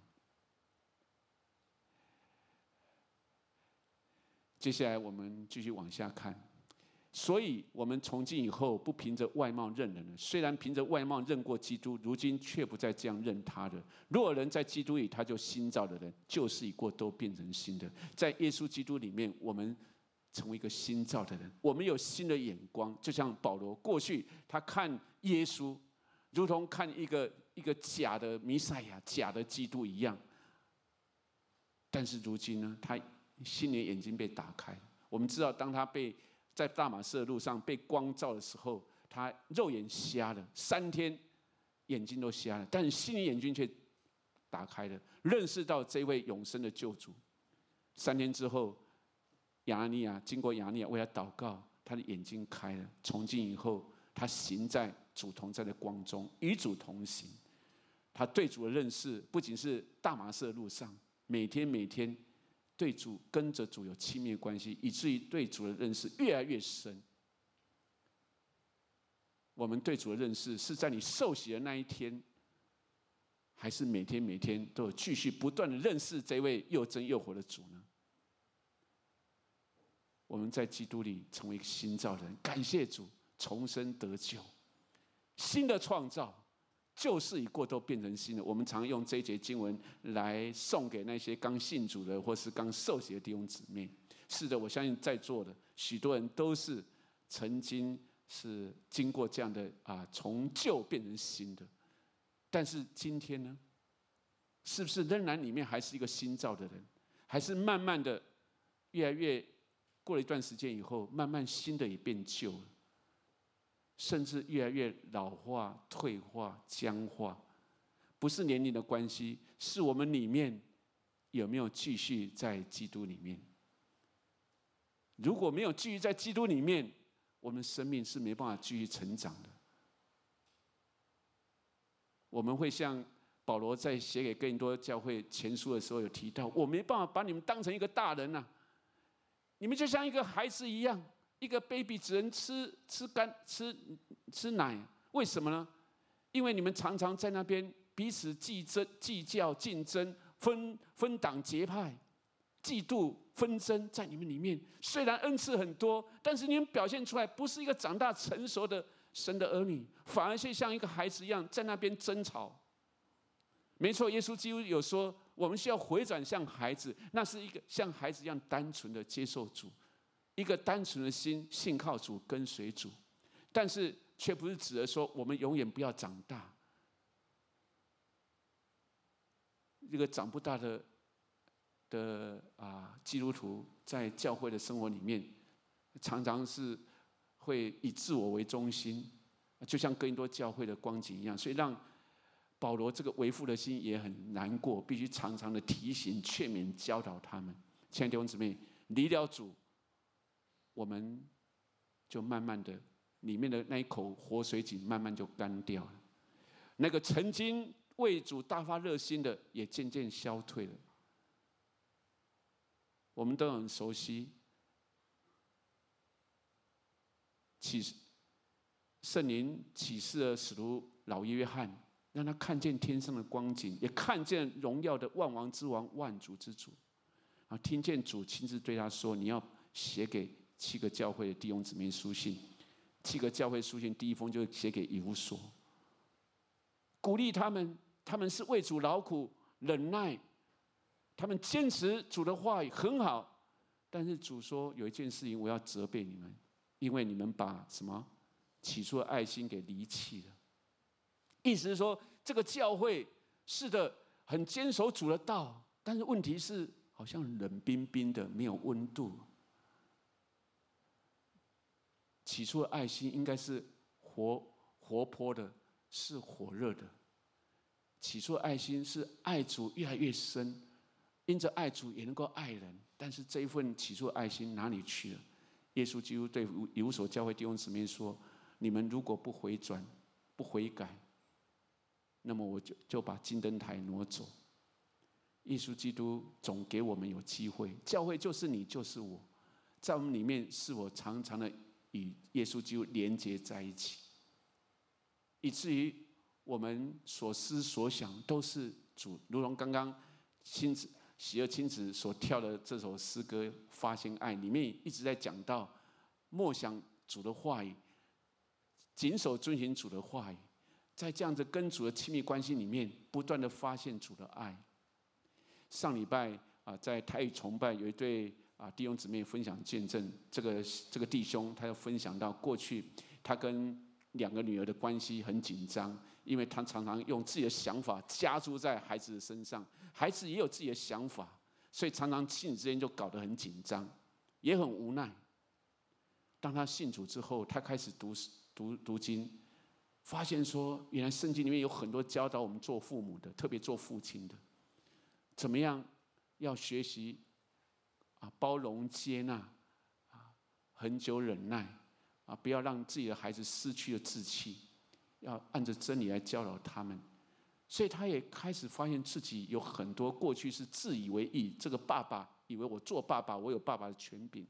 接下来我们继续往下看。所以，我们从今以后不凭着外貌认人了。虽然凭着外貌认过基督，如今却不再这样认他了。若人在基督里，他就新造的人，旧事已过，都变成新的。在耶稣基督里面，我们成为一个新造的人。我们有新的眼光，就像保罗过去他看耶稣，如同看一个一个假的弥赛亚、假的基督一样。但是如今呢，他心灵眼睛被打开。我们知道，当他被在大马士的路上被光照的时候，他肉眼瞎了三天，眼睛都瞎了，但是心灵眼睛却打开了，认识到这位永生的救主。三天之后，亚尼亚经过亚尼亚为他祷告，他的眼睛开了。从今以后，他行在主同在的光中，与主同行。他对主的认识不仅是大马士的路上，每天每天。对主跟着主有亲密关系，以至于对主的认识越来越深。我们对主的认识是在你受洗的那一天，还是每天每天都有继续不断的认识这位又真又活的主呢？我们在基督里成为一个新造人，感谢主重生得救，新的创造。旧事已过，都变成新的。我们常用这一节经文来送给那些刚信主的或是刚受洗的弟兄姊妹。是的，我相信在座的许多人都是曾经是经过这样的啊，从旧变成新的。但是今天呢，是不是仍然里面还是一个新造的人？还是慢慢的越来越过了一段时间以后，慢慢新的也变旧了？甚至越来越老化、退化、僵化，不是年龄的关系，是我们里面有没有继续在基督里面？如果没有继续在基督里面，我们生命是没办法继续成长的。我们会像保罗在写给更多教会前书的时候有提到，我没办法把你们当成一个大人呐，你们就像一个孩子一样。一个 baby 只能吃吃干吃吃奶，为什么呢？因为你们常常在那边彼此计争、计较、竞争、分分党结派、嫉妒纷争在你们里面。虽然恩赐很多，但是你们表现出来不是一个长大成熟的神的儿女，反而是像一个孩子一样在那边争吵。没错，耶稣基督有说，我们需要回转向孩子，那是一个像孩子一样单纯的接受主。一个单纯的心，信靠主，跟随主，但是却不是指的说我们永远不要长大。一个长不大的的啊基督徒，在教会的生活里面，常常是会以自我为中心，就像哥林多教会的光景一样，所以让保罗这个为父的心也很难过，必须常常的提醒、劝勉、教导他们。亲爱的弟兄姊妹，离了主。我们就慢慢的，里面的那一口活水井慢慢就干掉了。那个曾经为主大发热心的，也渐渐消退了。我们都很熟悉，启圣灵启示了使徒老约翰，让他看见天上的光景，也看见荣耀的万王之王、万主之主。啊，听见主亲自对他说：“你要写给。”七个教会的弟兄姊妹书信，七个教会书信第一封就写给以弗所，鼓励他们，他们是为主劳苦忍耐，他们坚持主的话语很好，但是主说有一件事情我要责备你们，因为你们把什么起初的爱心给离弃了。意思是说，这个教会是的很坚守主的道，但是问题是好像冷冰冰的，没有温度。起初的爱心应该是活活泼的，是火热的。起初的爱心是爱主越来越深，因着爱主也能够爱人。但是这一份起初的爱心哪里去了？耶稣基督对以弗所教会弟兄姊妹说：“你们如果不回转、不悔改，那么我就就把金灯台挪走。”耶稣基督总给我们有机会，教会就是你，就是我，在我们里面是我常常的。与耶稣基督连接在一起，以至于我们所思所想都是主。如同刚刚亲子喜乐亲子所跳的这首诗歌《发现爱》里面一直在讲到，默想主的话语，谨守遵循主的话语，在这样子跟主的亲密关系里面，不断的发现主的爱。上礼拜啊，在台语崇拜有一对。啊，弟兄姊妹分享见证，这个这个弟兄他要分享到过去，他跟两个女儿的关系很紧张，因为他常常用自己的想法加诸在孩子的身上，孩子也有自己的想法，所以常常亲子之间就搞得很紧张，也很无奈。当他信主之后，他开始读读读经，发现说，原来圣经里面有很多教导我们做父母的，特别做父亲的，怎么样要学习。啊，包容接纳，啊，恒久忍耐，啊，不要让自己的孩子失去了志气，要按着真理来教导他们。所以他也开始发现自己有很多过去是自以为义，这个爸爸以为我做爸爸，我有爸爸的权柄，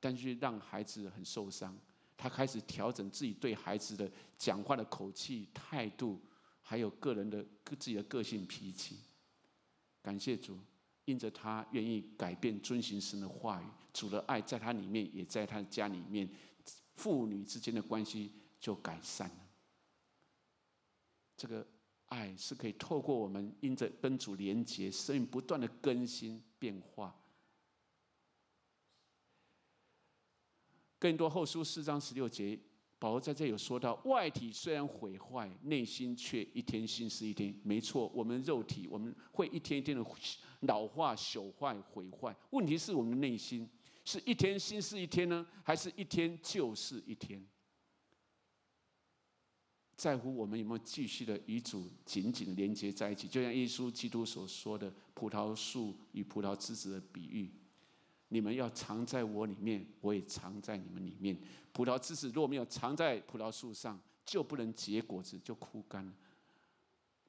但是让孩子很受伤。他开始调整自己对孩子的讲话的口气、态度，还有个人的自己的个性脾气。感谢主。因着他愿意改变、遵行神的话语，主的爱在他里面，也在他家里面，父女之间的关系就改善了。这个爱是可以透过我们因着跟主连结，生命不断的更新变化。更多后书四章十六节。保罗在这有说到，外体虽然毁坏，内心却一天新似一天。没错，我们肉体我们会一天一天的老化、朽坏、毁坏。问题是我们的内心是一天新似一天呢，还是一天旧似一天？在乎我们有没有继续的与主紧紧的连接在一起？就像耶稣基督所说的葡萄树与葡萄枝子的比喻。你们要藏在我里面，我也藏在你们里面。葡萄枝子若没有藏在葡萄树上，就不能结果子，就枯干。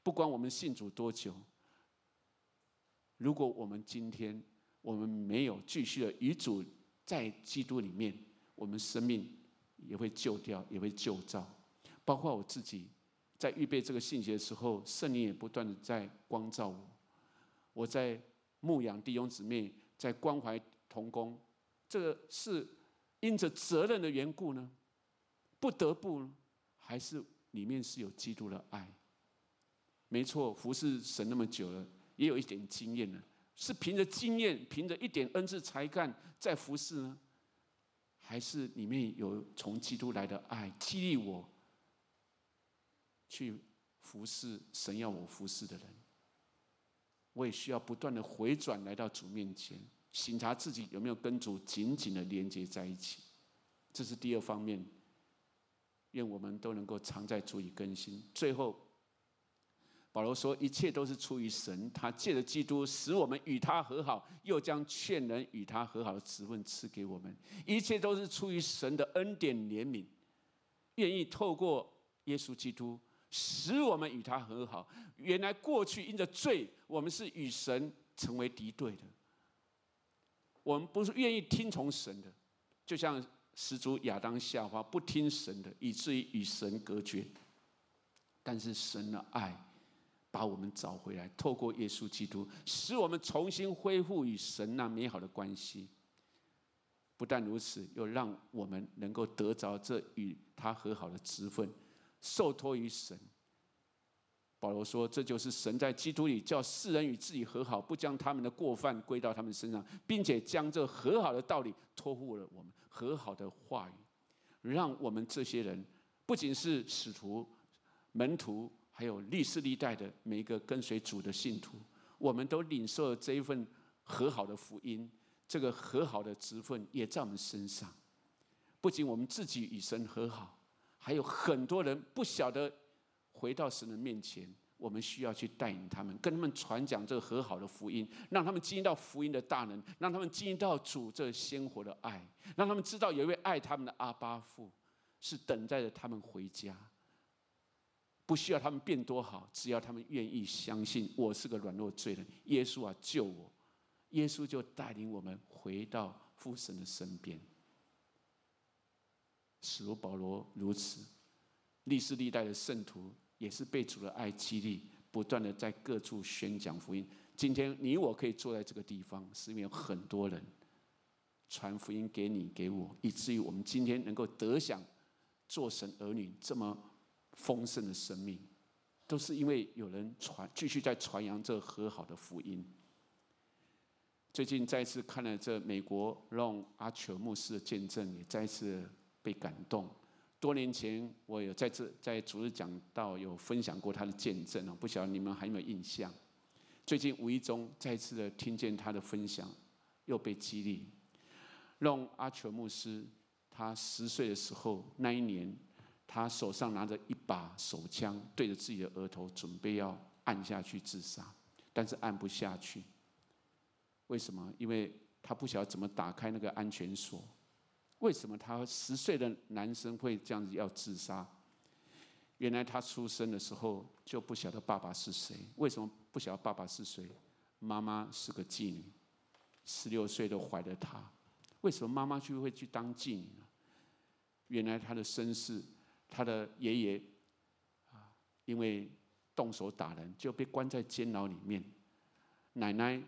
不管我们信主多久，如果我们今天我们没有继续的与主在基督里面，我们生命也会旧掉，也会旧造。包括我自己，在预备这个信息的时候，圣灵也不断的在光照我。我在牧养弟兄姊妹，在关怀。同工，这个是因着责任的缘故呢，不得不，还是里面是有基督的爱？没错，服侍神那么久了，也有一点经验了，是凭着经验，凭着一点恩赐才干在服侍呢，还是里面有从基督来的爱激励我去服侍神要我服侍的人？我也需要不断的回转来到主面前。审查自己有没有跟主紧紧的连接在一起，这是第二方面。愿我们都能够常在主里更新。最后，保罗说：“一切都是出于神，他借着基督使我们与他和好，又将劝人与他和好的职分赐给我们。一切都是出于神的恩典怜悯，愿意透过耶稣基督使我们与他和好。原来过去因着罪，我们是与神成为敌对的。”我们不是愿意听从神的，就像始祖亚当夏娃不听神的，以至于与神隔绝。但是神的爱把我们找回来，透过耶稣基督，使我们重新恢复与神那美好的关系。不但如此，又让我们能够得着这与他和好的职分，受托于神。保罗说：“这就是神在基督里叫世人与自己和好，不将他们的过犯归到他们身上，并且将这和好的道理托付了我们。和好的话语，让我们这些人，不仅是使徒、门徒，还有历世历代的每一个跟随主的信徒，我们都领受了这一份和好的福音。这个和好的职分也在我们身上。不仅我们自己与神和好，还有很多人不晓得。”回到神的面前，我们需要去带领他们，跟他们传讲这个和好的福音，让他们经历到福音的大能，让他们经历到主这鲜活的爱，让他们知道有一位爱他们的阿爸父是等待着他们回家。不需要他们变多好，只要他们愿意相信，我是个软弱罪人，耶稣啊救我，耶稣就带领我们回到父神的身边。使徒保罗如此，历世历代的圣徒也是被主的爱激励，不断的在各处宣讲福音。今天你我可以坐在这个地方，是因为有很多人传福音给你给我，以至于我们今天能够得享做神儿女这么丰盛的生命，都是因为有人传，继续在传扬这和好的福音。最近再次看了这美国让阿权牧师的见证，也再次被感动。多年前我有在这在主日讲到有分享过他的见证哦，不晓得你们还有没有印象？最近无意中再次的听见他的分享，又被激励。让阿裘牧师，他十岁的时候那一年，他手上拿着一把手枪，对着自己的额头，准备要按下去自杀，但是按不下去。为什么？因为他不晓得怎么打开那个安全锁。为什么他十岁的男生会这样子要自杀？原来他出生的时候就不晓得爸爸是谁。为什么不晓得爸爸是谁？妈妈是个妓女，十六岁都怀了他。为什么妈妈就会去当妓女呢？原来他的身世，他的爷爷啊，因为动手打人就被关在监牢里面。奶奶。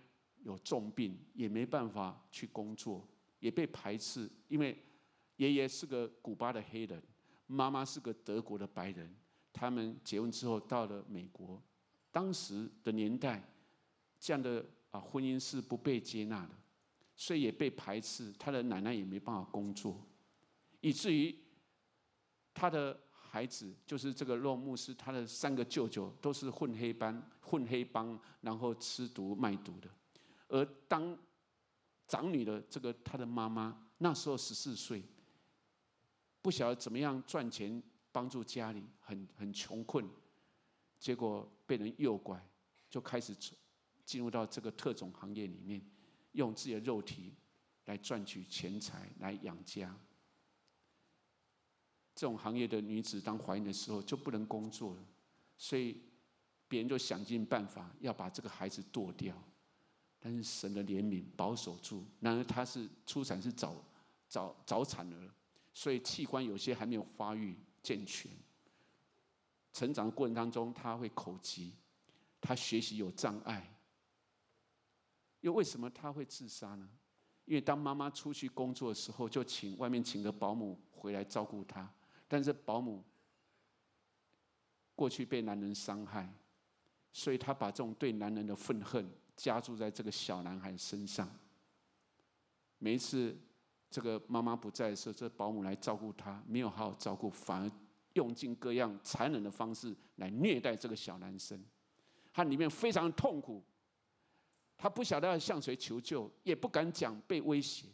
有重病，也没办法去工作，也被排斥。因为爷爷是个古巴的黑人，妈妈是个德国的白人。他们结婚之后到了美国，当时的年代，这样的啊婚姻是不被接纳的，所以也被排斥。他的奶奶也没办法工作，以至于他的孩子就是这个洛牧师，他的三个舅舅都是混黑帮、混黑帮，然后吃毒卖毒的。而当长女的这个她的妈妈那时候十四岁，不晓得怎么样赚钱帮助家里，很很穷困，结果被人诱拐，就开始进入到这个特种行业里面，用自己的肉体来赚取钱财来养家。这种行业的女子当怀孕的时候就不能工作了，所以别人就想尽办法要把这个孩子剁掉。但是神的怜悯保守住，然而他是出产是早早早产儿，所以器官有些还没有发育健全。成长的过程当中，他会口疾，他学习有障碍。又为什么他会自杀呢？因为当妈妈出去工作的时候，就请外面请个保姆回来照顾他，但是保姆过去被男人伤害，所以他把这种对男人的愤恨。加注在这个小男孩身上。每一次这个妈妈不在的时候，这保姆来照顾他，没有好好照顾，反而用尽各样残忍的方式来虐待这个小男生。他里面非常痛苦，他不晓得要向谁求救，也不敢讲，被威胁，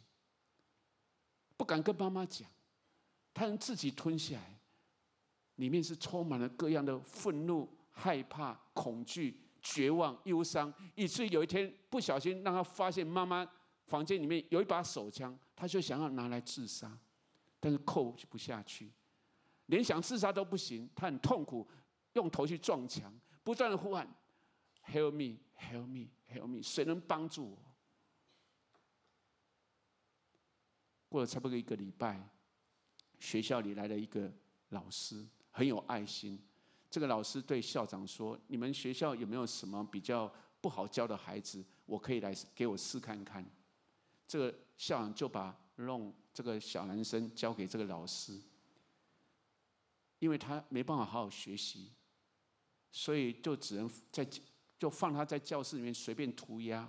不敢跟妈妈讲，他能自己吞下来。里面是充满了各样的愤怒、害怕、恐惧。绝望、忧伤，以至于有一天不小心让他发现妈妈房间里面有一把手枪，他就想要拿来自杀，但是扣不下去，连想自杀都不行，他很痛苦，用头去撞墙，不断的呼喊：“Help me, help me, help me！” 谁能帮助我？过了差不多一个礼拜，学校里来了一个老师，很有爱心。这个老师对校长说：“你们学校有没有什么比较不好教的孩子？我可以来给我试看看。”这个校长就把弄这个小男生交给这个老师，因为他没办法好好学习，所以就只能在就放他在教室里面随便涂鸦。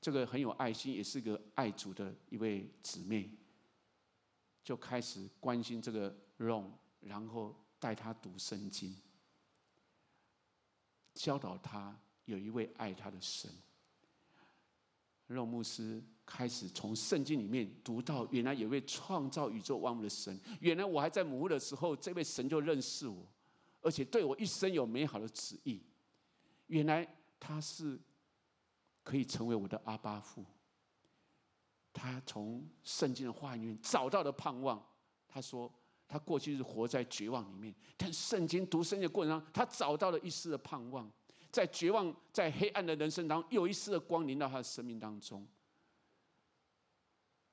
这个很有爱心，也是个爱主的一位姊妹，就开始关心这个弄，然后带他读圣经。教导他有一位爱他的神。肉牧师开始从圣经里面读到，原来有位创造宇宙万物的神。原来我还在母腹的时候，这位神就认识我，而且对我一生有美好的旨意。原来他是可以成为我的阿爸父。他从圣经的话里面找到了盼望。他说。他过去是活在绝望里面，但圣经读圣经的过程当中，他找到了一丝的盼望，在绝望、在黑暗的人生当中，有一丝的光临到他的生命当中。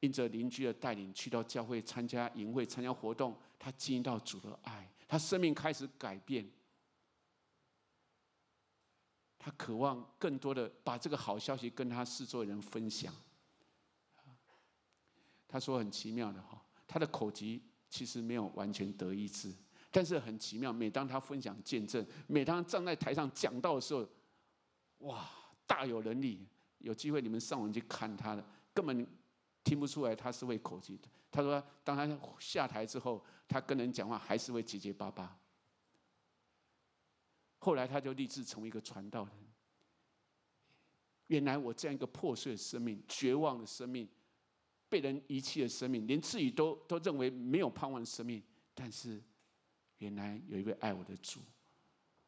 因着邻居的带领，去到教会参加营会、参加活动，他经历到主的爱，他生命开始改变。他渴望更多的把这个好消息跟他四周的人分享。他说很奇妙的哈，他的口疾其实没有完全得医治，但是很奇妙，每当他分享见证，每当站在台上讲到的时候，哇，大有能力。有机会你们上网去看他的，根本听不出来他是会口疾的。他说，当他下台之后，他跟人讲话还是会结结巴巴。后来他就立志成为一个传道人。原来我这样一个破碎的生命、绝望的生命。被人遗弃的生命，连自己都都认为没有盼望的生命，但是原来有一位爱我的主，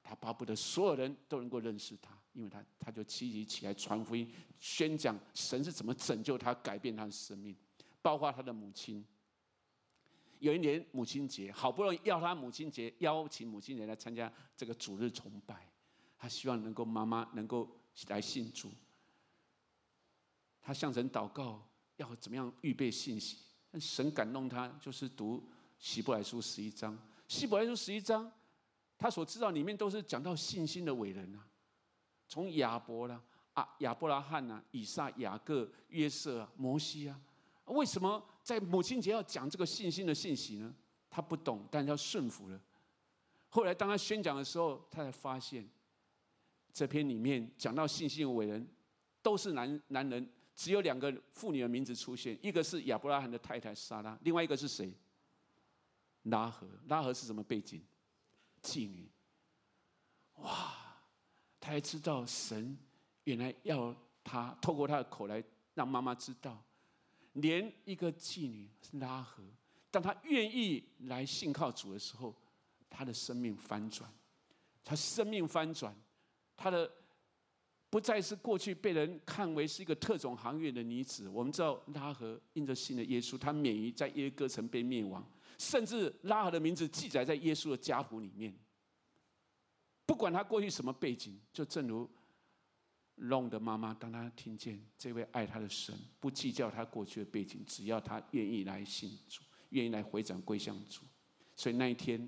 他巴不得所有人都能够认识他，因为他他就积极起来传福音，宣讲神是怎么拯救他、改变他的生命，包括他的母亲。有一年母亲节，好不容易要他母亲节邀请母亲节来参加这个主日崇拜，他希望能够妈妈能够来信主，他向神祷告。要怎么样预备信息？神感动他，就是读希伯来书十一章。希伯来书十一章，他所知道里面都是讲到信心的伟人啊，从亚伯啦啊亚伯拉罕呐、以撒、雅各、约瑟啊、摩西啊，为什么在母亲节要讲这个信心的信息呢？他不懂，但是要顺服了。后来当他宣讲的时候，他才发现，这篇里面讲到信心的伟人，都是男男人。只有两个妇女的名字出现，一个是亚伯拉罕的太太撒拉，另外一个是谁？拉合。拉合是什么背景？妓女。哇，他还知道神原来要他透过他的口来让妈妈知道，连一个妓女拉合，当他愿意来信靠主的时候，他的生命翻转，他生命翻转，他的。不再是过去被人看为是一个特种行业的女子。我们知道拉合因着信的耶稣，她免于在耶哥城被灭亡，甚至拉合的名字记载在耶稣的家谱里面。不管她过去什么背景，就正如龙的妈妈，当她听见这位爱她的神，不计较她过去的背景，只要她愿意来信主，愿意来回转归向主，所以那一天，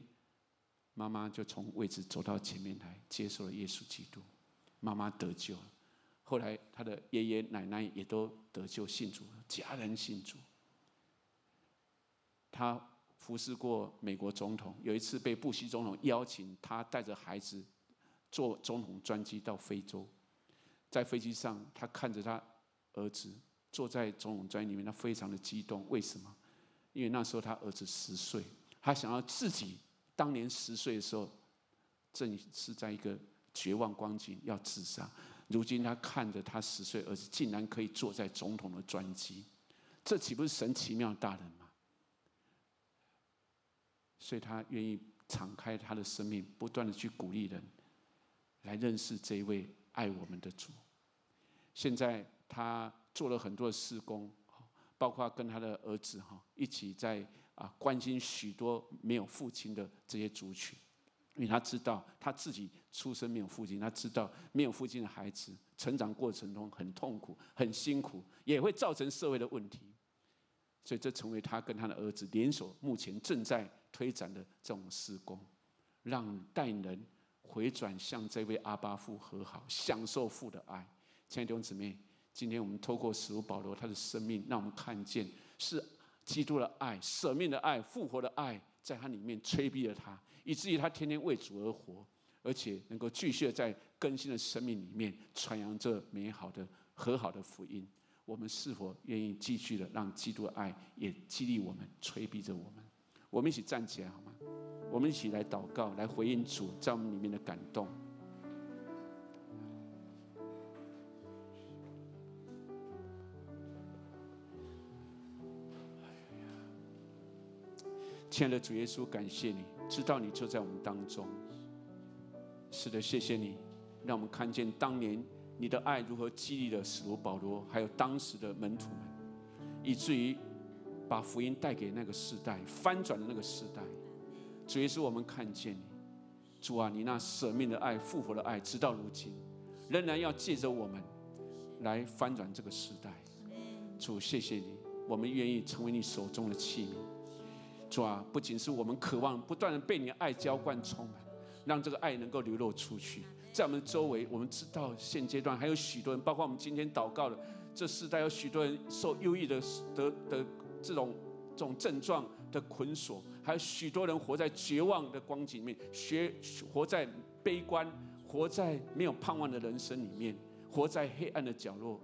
妈妈就从位置走到前面来，接受了耶稣基督。妈妈得救，后来他的爷爷奶奶也都得救信主，家人信主。他服侍过美国总统，有一次被布希总统邀请，他带着孩子坐总统专机到非洲，在飞机上，他看着他儿子坐在总统专机里面，他非常的激动。为什么？因为那时候他儿子十岁，他想要自己当年十岁的时候，正是在一个。绝望光景要自杀，如今他看着他十岁儿子竟然可以坐在总统的专机，这岂不是神奇妙大人吗？所以他愿意敞开他的生命，不断的去鼓励人，来认识这一位爱我们的主。现在他做了很多的事工，包括跟他的儿子哈一起在啊关心许多没有父亲的这些族群。因为他知道他自己出生没有父亲，他知道没有父亲的孩子成长过程中很痛苦、很辛苦，也会造成社会的问题。所以这成为他跟他的儿子联手目前正在推展的这种施工，让带人回转向这位阿爸父和好，享受父的爱。亲爱的弟兄姊妹，今天我们透过使徒保罗他的生命，让我们看见是基督的爱、舍命的爱、复活的爱，在他里面催逼着他。以至于他天天为主而活，而且能够继续在更新的生命里面传扬这美好的和好的福音。我们是否愿意继续的让基督的爱也激励我们、催逼着我们？我们一起站起来好吗？我们一起来祷告，来回应主在我们里面的感动。亲爱的主耶稣，感谢你。知道你就在我们当中，是的，谢谢你，让我们看见当年你的爱如何激励了使徒保罗，还有当时的门徒们，以至于把福音带给那个时代，翻转的那个时代。主耶稣，我们看见你，主啊，你那舍命的爱、复活的爱，直到如今，仍然要借着我们来翻转这个时代。主，谢谢你，我们愿意成为你手中的器皿。主啊，不仅是我们渴望不断的被你的爱浇灌充满，让这个爱能够流露出去，在我们周围，我们知道现阶段还有许多人，包括我们今天祷告的这世代，有许多人受忧郁的的的这种这种症状的捆锁，还有许多人活在绝望的光景里面，学活在悲观、活在没有盼望的人生里面，活在黑暗的角落。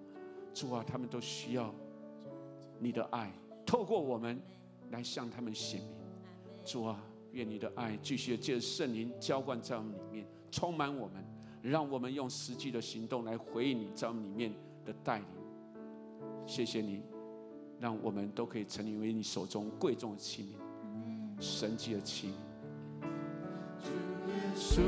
主啊，他们都需要你的爱，透过我们。来向他们显明，主啊，愿你的爱继续借着圣灵浇灌在我们里面，充满我们，让我们用实际的行动来回应你在我们里面的带领。谢谢你，让我们都可以成为你手中贵重的器皿，神迹的器皿。主耶稣，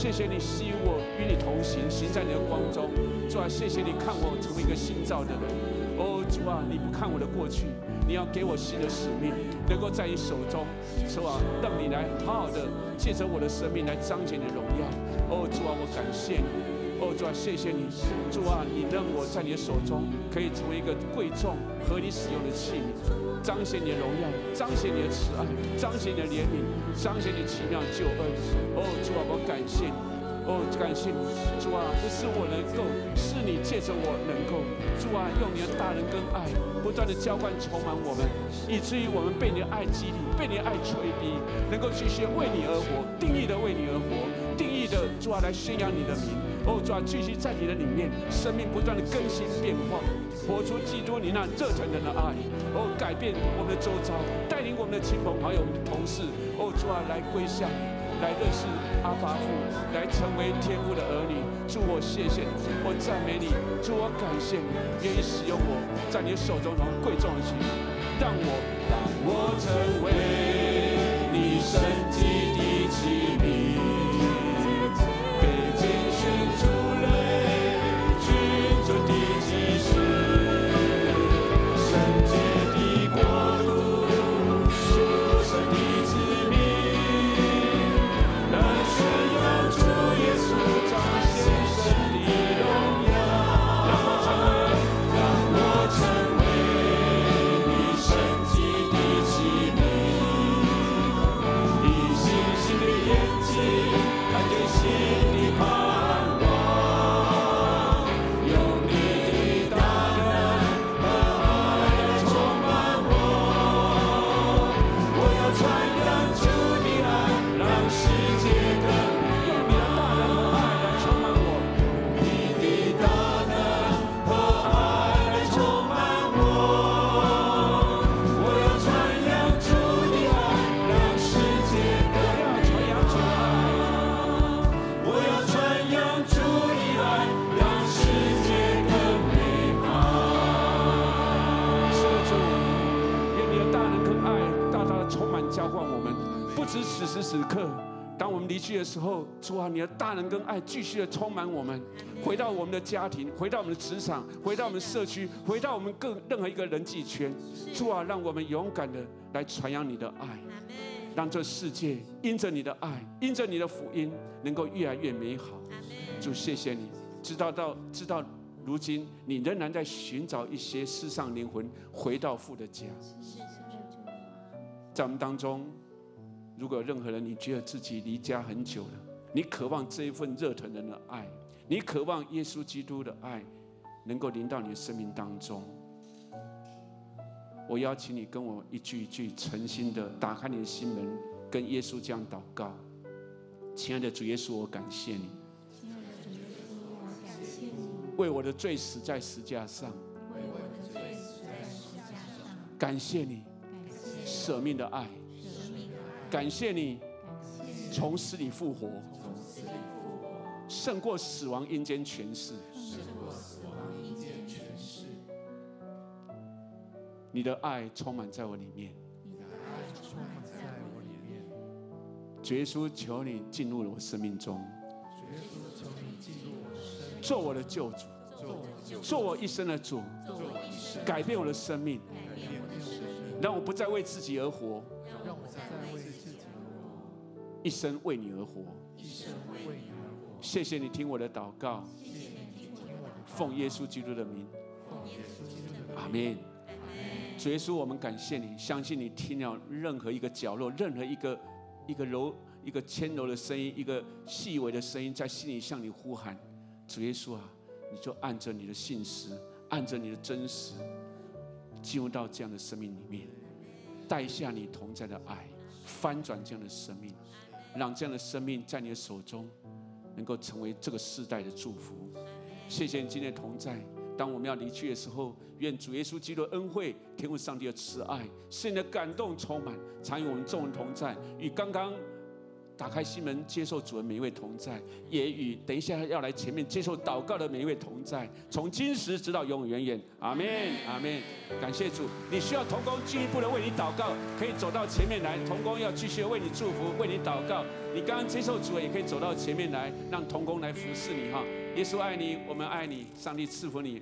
谢谢你吸引我与你同行，行在你的光中。主啊，谢谢你看我成为一个新造的人。哦，主啊，你不看我的过去，你要给我新的使命，能够在你手中，主啊，让你来好好的借着我的生命来彰显你的荣耀。哦，主啊，我感谢你。哦，主啊，谢谢你，主啊，你让我在你的手中可以成为一个贵重和你使用的器皿。彰显你的荣耀，彰显你的慈爱，彰显你的怜悯，彰显你奇妙救恩。哦，主啊，我感谢你。哦，感谢你，主啊，不是我能够，是你借着我能够。主啊，用你的大能跟爱，不断的浇灌充满我们，以至于我们被你的爱激励，被你的爱催逼，能够继续为你而活，定义的为你而活，定义的主啊来宣扬你的名。哦，主啊，继续在你的里面，生命不断的更新变化。活出基督你那热腾腾的爱，哦，改变我们的周遭，带领我们的亲朋好友、我们的同事，哦，主啊，来归向，来认识阿爸父，来成为天父的儿女。主我谢谢你，我赞美你，主我感谢你，愿意使用我，在你手中，贵重的器皿，让我，让我成为你神迹的时候，主啊，你的大能跟爱继续的充满我们，回到我们的家庭，回到我们的职场，回到我们社区，回到我们各任何一个人际圈。主啊，让我们勇敢的来传扬你的爱，让这世界因着你的爱，因着你的福音，能够越来越美好。主，谢谢你，知道到知道，如今你仍然在寻找一些世上灵魂回到父的家。在我们当中。如果有任何人，你觉得自己离家很久了，你渴望这一份热腾腾的爱，你渴望耶稣基督的爱能够临到你的生命当中，我邀请你跟我一句一句诚心的打开你的心门，跟耶稣这样祷告：亲爱的主耶稣，我感谢你，亲爱的主耶稣，我感谢你，为我的罪死在十架上，为我的罪死在十架上，感谢你，舍命的爱。感谢你，从死里复活，胜过死亡阴间权势。你的爱充满在我里面。主耶稣，求你进入了我生命中，做我的救主，做我一生的主，改变我的生命，让我不再为自己而活。一生为你而活，一生为你而活。谢谢你听我的祷告，谢谢你听我的奉耶稣基督的名，阿门。主耶稣，我们感谢你，相信你听了任何一个角落，任何一个一个柔一个纤柔的声音，一个细微的声音，在心里向你呼喊。主耶稣啊，你就按着你的信实，按着你的真实，进入到这样的生命里面，带下你同在的爱，翻转这样的生命。让这样的生命在你的手中，能够成为这个世代的祝福。谢谢你今天同在。当我们要离去的时候，愿主耶稣基督的恩惠、天父上帝的慈爱、圣灵的感动充满，常与我们众人同在。与刚刚。打开心门，接受主的每一位同在，也与等一下要来前面接受祷告的每一位同在，从今时直到永永远远。阿门，阿门。感谢主，你需要同工进一步的为你祷告，可以走到前面来，同工要继续为你祝福，为你祷告。你刚刚接受主，也可以走到前面来，让同工来服侍你哈。耶稣爱你，我们爱你，上帝赐福你。